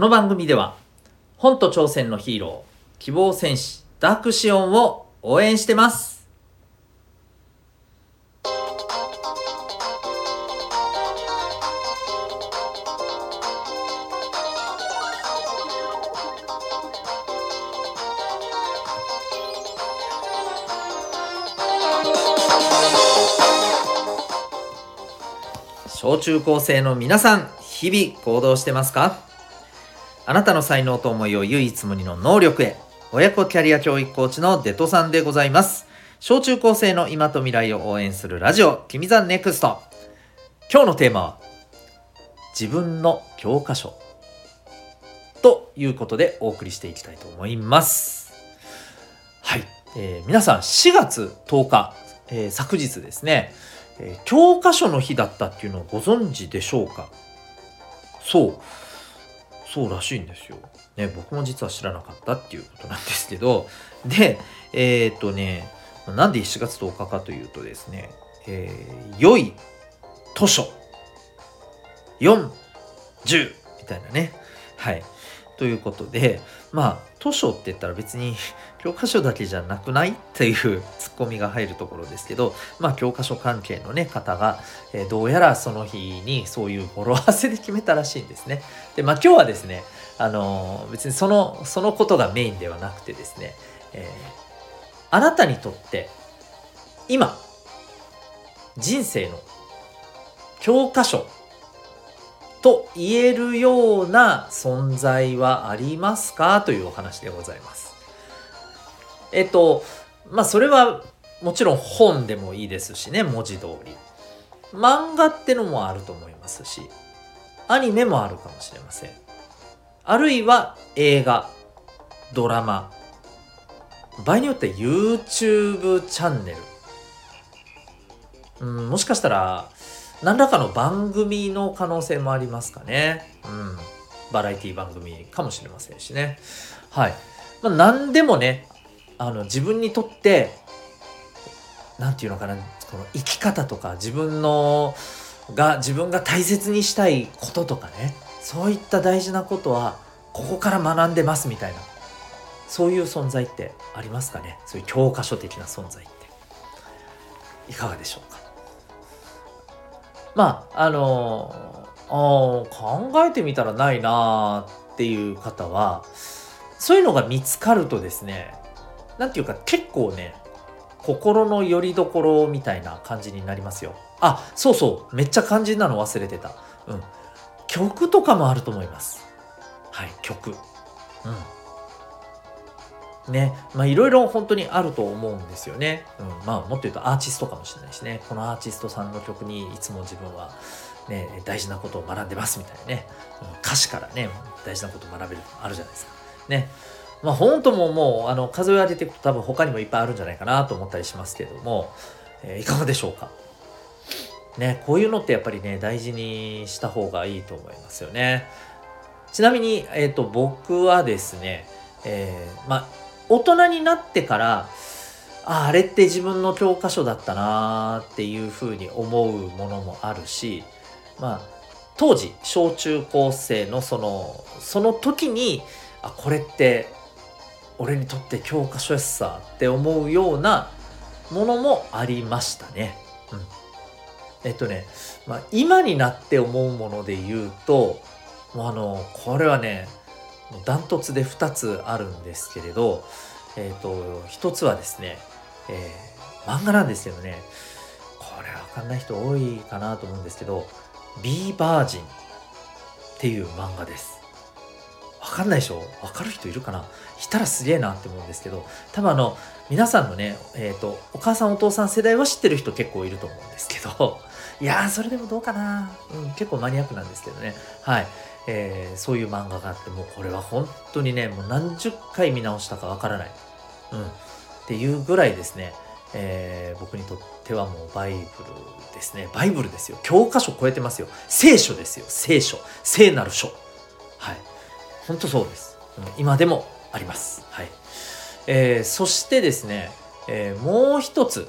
この番組では本と挑戦のヒーロー希望戦士ダークシオンを応援してます。小中高生の皆さん日々行動してますか？あなたの才能と思いを唯一無二の能力へ。親子キャリア教育コーチのデトさんでございます。小中高生の今と未来を応援するラジオ君 The NEXT。今日のテーマは自分の教科書ということでお送りしていきたいと思います。はい、えー、皆さん4月10日、えー、昨日ですね。え、教科書の日だったっていうのをご存知でしょうか？そう。そうらしいんですよ。ね、僕も実は知らなかったっていうことなんですけど。でえー、っとねなんで1月10日かというとですね、えー、良い図書。4、10みたいなね。はい。ということでまあ図書って言ったら別に 教科書だけじゃなくないっていう ツッコミが入るところですけどまあ教科書関係のね方が、え、どうやらその日にそういう語呂合わせで決めたらしいんですね。でまあ今日はですねあの、別にそのそのことがメインではなくてですね、えー、あなたにとって今人生の教科書と言えるような存在はありますか？というお話でございます。えっと、まあそれはもちろん本でもいいですしね、文字通り。漫画ってのもあると思いますし、アニメもあるかもしれません。あるいは映画、ドラマ、場合によって YouTube チャンネル。うん、もしかしたら何らかの番組の可能性もありますかね。うん。バラエティ番組かもしれませんしね。はい。まあ、何でもね、あの、自分にとって、何て言うのかな、この生き方とか、自分の、が、自分が大切にしたいこととかね、そういった大事なことは、ここから学んでますみたいな、そういう存在ってありますかね。そういう教科書的な存在って。いかがでしょうか。まああのあ考えてみたらないなっていう方はそういうのが見つかるとですね何て言うか結構ね心の拠り所みたいな感じになりますよ。あそうそうめっちゃ肝心なの忘れてた。うん。曲とかもあると思います。はい、曲。うん。ね、まあいろいろ本当にあると思うんですよね。うん、まあもっと言うとアーティストかもしれないしね、このアーティストさんの曲にいつも自分はね、大事なことを学んでますみたいなね、うん、歌詞からね、大事なことを学べるとあるじゃないですか。ね。まあ本当ももうあの数え上げていくと多分他にもいっぱいあるんじゃないかなと思ったりしますけれども、えー、いかがでしょうか。ね、こういうのってやっぱりね、大事にした方がいいと思いますよね。ちなみに、えっ、ー、と、僕はですね、えー、まあ、大人になってからああれって自分の教科書だったなーっていうふうに思うものもあるしまあ当時小中高生のそのその時にあこれって俺にとって教科書やさって思うようなものもありましたね。うん、えっとね、まあ、今になって思うもので言うともうあのこれはねダントツで2つあるんですけれど、えっ、ー、と、1つはですね、えー、漫画なんですけどね、これわかんない人多いかなと思うんですけど、ビーバージンっていう漫画です。わかんないでしょわかる人いるかな？いたらすげえなって思うんですけど、多分あの、皆さんのね、えっ、ー、と、お母さんお父さん世代は知ってる人結構いると思うんですけど、いやー、それでもどうかな？うん、結構マニアックなんですけどね。はい。えー、そういう漫画があってもうこれは本当にねもう何十回見直したかわからない、うん、っていうぐらいですね、えー、僕にとってはもうバイブルですね。バイブルですよ。教科書超えてますよ。聖書ですよ。聖書。聖なる書。はい。本当そうです、うん、今でもあります。はい、えー、そしてですね、えー、もう一つ。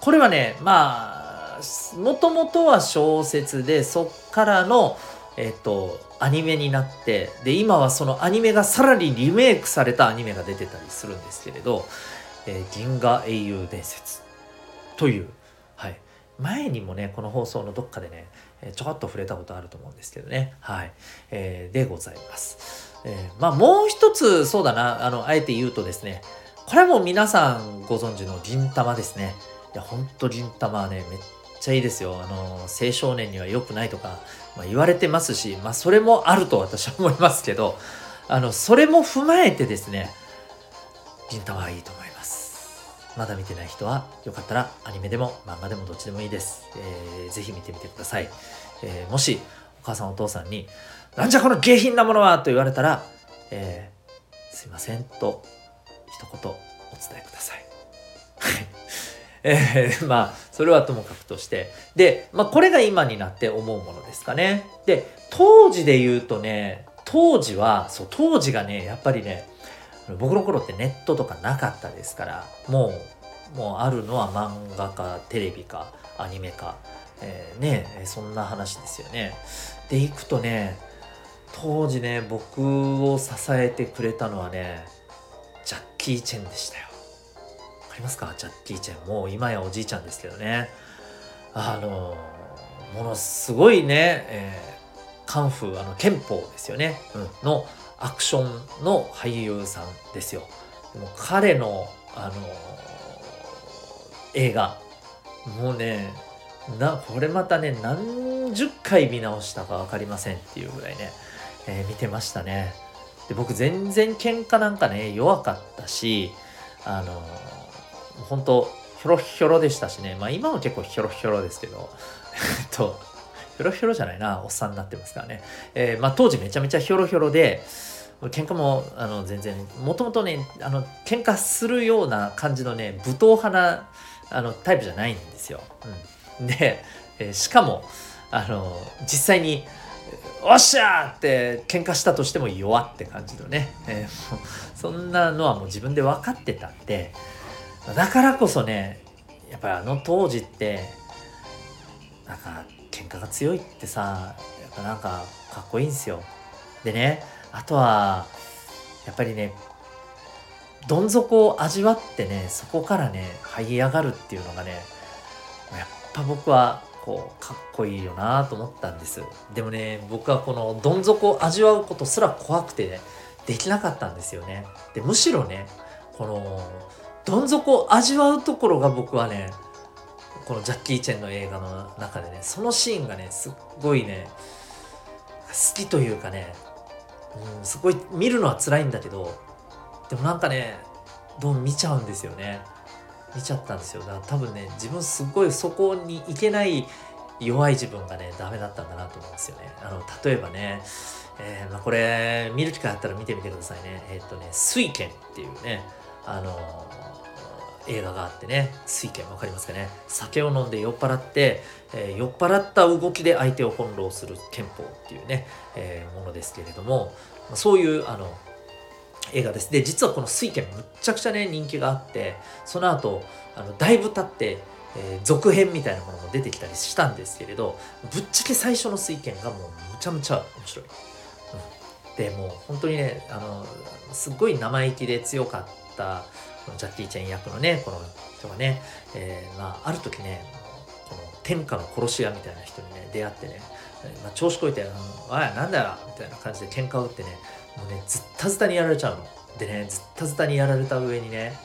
これはねまあもともとは小説でそっからのえっ、とアニメになってで今はそのアニメがさらにリメイクされたアニメが出てたりするんですけれど「えー、銀河英雄伝説」という、はい、前にもねこの放送のどっかでねちょこっと触れたことあると思うんですけどね。はい、えー、でございます、えー、まあもう一つそうだな。あのあえて言うとですねこれも皆さんご存知の銀玉ですね。いやほんと銀玉はねめっちゃいいですよあの青少年には良くないとか、まあ、言われてますしまあそれもあると私は思いますけどあのそれも踏まえてですね銀玉はいいと思いますまだ見てない人はよかったらアニメでも漫画でもどっちでもいいです。えー、ぜひ見てみてください。えー、もしお母さんお父さんに「なんじゃこの下品なものは!」と言われたら「えー、すいません」と一言お伝えください。えー、まあそれはともかくとしてで、まあ、これが今になって思うものですかね。で当時で言うとね当時はそう当時がねやっぱりね僕の頃ってネットとかなかったですからもうもうあるのは漫画かテレビかアニメか、えー、ねそんな話ですよね。でいくとね当時ね僕を支えてくれたのはねジャッキー・チェンでしたよ。かりますか？ジャッキー・チェンもう今やおじいちゃんですけどね。あのものすごいね、えー、カンフーあの憲法ですよね、うん、のアクションの俳優さんですよ。でも彼の、あの映画、もうね、な、これまたね、何十回見直したか分かりませんっていうぐらいね、えー、見てましたね。で、僕全然喧嘩なんかね、弱かったし、あの本当ひょろひょろでしたしね、まあ今も結構ひょろひょろですけど、えっと、ひょろひょろじゃないな、おっさんになってますからね。えー、まあ当時めちゃめちゃひょろひょろで、喧嘩もあの全然もともとねあの喧嘩するような感じのね武闘派なあのタイプじゃないんですよ。うん、で、えー、しかもあの実際に「おっしゃ!」って喧嘩したとしても弱って感じのね、えー、そんなのはもう自分で分かってたんでだからこそねやっぱりあの当時ってなんか喧嘩が強いってさやっぱなんかかっこいいんですよ。でねあとはやっぱりねどん底を味わってねそこからね這い上がるっていうのがねやっぱ僕はこうかっこいいよなと思ったんですでもね僕はこのどん底を味わうことすら怖くて、ね、できなかったんですよねでむしろねこのどん底を味わうところが僕はねこのジャッキー・チェンの映画の中でねそのシーンがねすっごいね好きというかねうん、すごい見るのは辛いんだけどでもなんかねどう見ちゃうんですよね。見ちゃったんですよ。だから多分ね自分すごいそこに行けない弱い自分がねダメだったんだなと思うんですよね。あの例えばね、えー、まあ、これ見る機会あったら見てみてくださいね。えー、っとね「水拳」っていうねあの映画があってね水拳わかりますかね？酒を飲んで酔っ払って、えー、酔っ払った動きで相手を翻弄する憲法っていうね、えー、ものですけれどもそういうあの映画です。で実はこの水拳むっちゃくちゃね人気があってその後あのだいぶ経ってえー、続編みたいなものも出てきたりしたんですけれどぶっちゃけ最初の水拳がもうむちゃむちゃ面白い。うん、でもう本当にねあのすっごい生意気で強かったジャッキー・チェン役のねこの人がね、えー、まあ、ある時ねこの天下の殺し屋みたいな人にね出会ってね、まあ、調子こいて「おいなんだよ」みたいな感じで喧嘩を打ってねもうねずったずたにやられちゃうの。でねずったずたにやられた上にね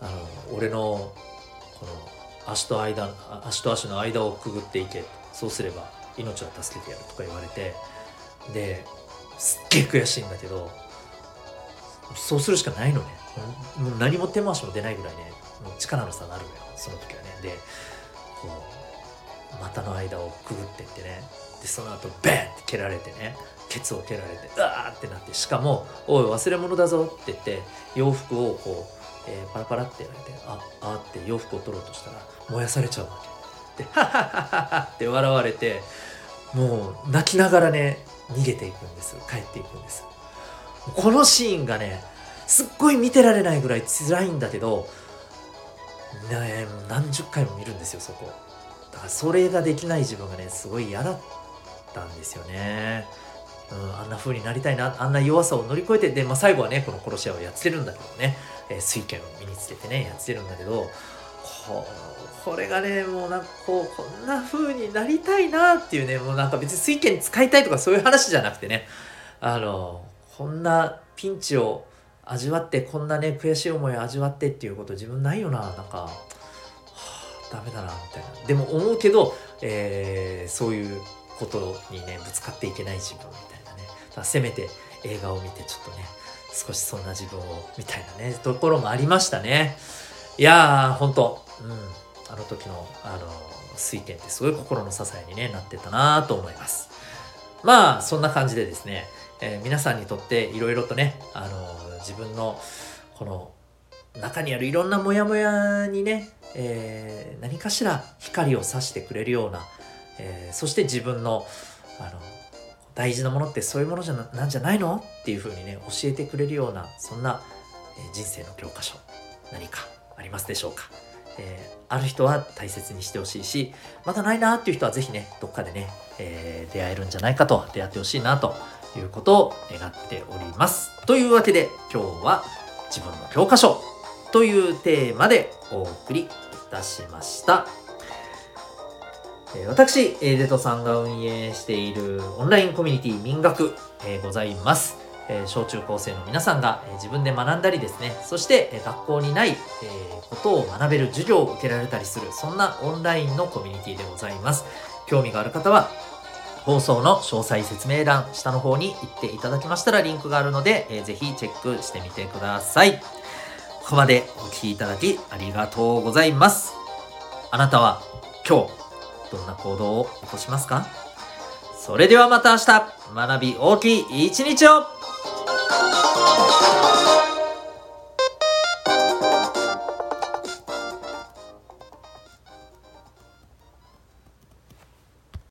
あの俺のこの足と間足と足の間をくぐっていけ。そうすれば命は助けてやるとか言われて。ですっげえ悔しいんだけどそうするしかないのね。もう何も手回しも出ないぐらいねもう力の差があるのよその時はね。でこう股の間をくぐってってね。でその後バンって蹴られてね。ケツを蹴られてうわーってなって。しかも「おい忘れ物だぞ」って言って洋服をこう、えー、パラパラってやられて「ああ」って洋服を取ろうとしたら燃やされちゃうわけ。で「ハハハハ」って笑われてもう泣きながらね逃げていくんです。帰っていくんです。このシーンがねすっごい見てられないぐらい辛いんだけど、ね、何十回も見るんですよそこ。だからそれができない自分がねすごい嫌だったんですよね。うん、あんな風になりたいなあんな弱さを乗り越えてで、まあ、最後はねこの殺し屋をやってるんだけどね、えー、水拳を身につけてねやってるんだけどここれがねもうなんかこうこんな風になりたいなっていうねもうなんか別に水拳使いたいとかそういう話じゃなくてねあのこんなピンチを味わってこんなね悔しい思いを味わってっていうこと自分ないよななんか、はあ、ダメだなみたいな。でも思うけど、えー、そういうことにねぶつかっていけない自分みたいなね。だせめて映画を見てちょっとね少しそんな自分をみたいなねところもありましたね。いやーほんと。うん。あの時のあの水拳ってすごい心の支えに、ね、なってたなと思います。まあそんな感じでですね、えー、皆さんにとっていろいろとねあの自分のこの中にあるいろんなモヤモヤにね、えー、何かしら光を差してくれるような、えー、そして自分のあの大事なものってそういうものじゃなんじゃないの？っていうふうにね教えてくれるようなそんな、え、人生の教科書何かありますでしょうか、え、ある人は大切にしてほしいしまだないなっていう人は是非ねどっかでね、え、出会えるんじゃないかと出会ってほしいなということを願っております。というわけで今日は自分の教科書というテーマでお送りいたしました。私、デトさんが運営しているオンラインコミュニティ民学、ございます。小中高生の皆さんが、自分で学んだりですね、そして、学校にない、ことを学べる授業を受けられたりする、そんなオンラインのコミュニティでございます。興味がある方は、放送の詳細説明欄、下の方に行っていただきましたらリンクがあるので、えー、ぜひチェックしてみてください。ここまでお聴きいただきありがとうございます。あなたは今日、どんな行動を起こしますか？それではまた明日、学び大きい一日を